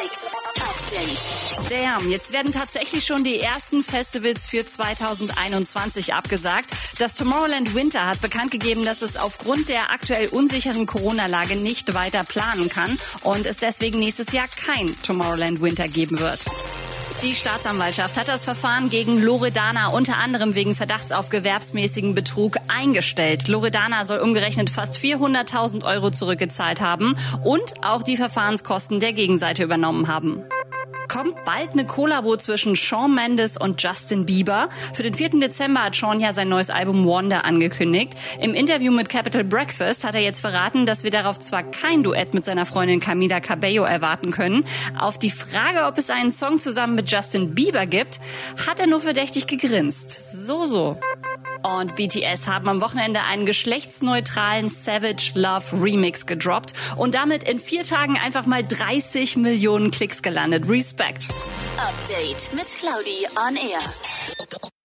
Update. Damn, jetzt werden tatsächlich schon die ersten Festivals für 2021 abgesagt. Das Tomorrowland Winter hat bekannt gegeben, dass es aufgrund der aktuell unsicheren Corona-Lage nicht weiter planen kann und es deswegen nächstes Jahr kein Tomorrowland Winter geben wird. Die Staatsanwaltschaft hat das Verfahren gegen Loredana unter anderem wegen Verdachts auf gewerbsmäßigen Betrug eingestellt. Loredana soll umgerechnet fast 400.000 Euro zurückgezahlt haben und auch die Verfahrenskosten der Gegenseite übernommen haben kommt bald eine Kollabo zwischen Shawn Mendes und Justin Bieber. Für den 4. Dezember hat Shawn ja sein neues Album Wonder angekündigt. Im Interview mit Capital Breakfast hat er jetzt verraten, dass wir darauf zwar kein Duett mit seiner Freundin Camila Cabello erwarten können. Auf die Frage, ob es einen Song zusammen mit Justin Bieber gibt, hat er nur verdächtig gegrinst. So, so und BTS haben am Wochenende einen geschlechtsneutralen Savage Love Remix gedroppt und damit in vier Tagen einfach mal 30 Millionen Klicks gelandet. Respekt. Update mit Claudi on Air.